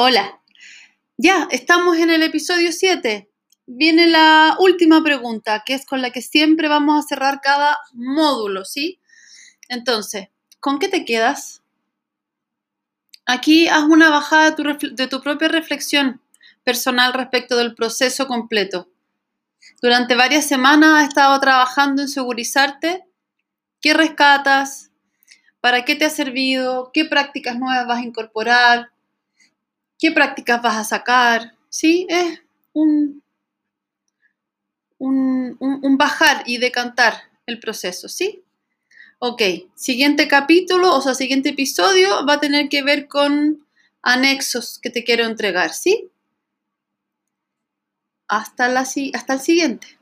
Hola. Ya, estamos en el episodio 7. Viene la última pregunta, que es con la que siempre vamos a cerrar cada módulo, ¿sí? Entonces, ¿con qué te quedas? Aquí haz una bajada de tu, de tu propia reflexión personal respecto del proceso completo. Durante varias semanas has estado trabajando en segurizarte. ¿Qué rescatas? ¿Para qué te ha servido? ¿Qué prácticas nuevas vas a incorporar? ¿Qué prácticas vas a sacar? Sí, es un, un, un, bajar y decantar el proceso, ¿sí? Ok, siguiente capítulo, o sea, siguiente episodio va a tener que ver con anexos que te quiero entregar, ¿sí? Hasta, la, hasta el siguiente.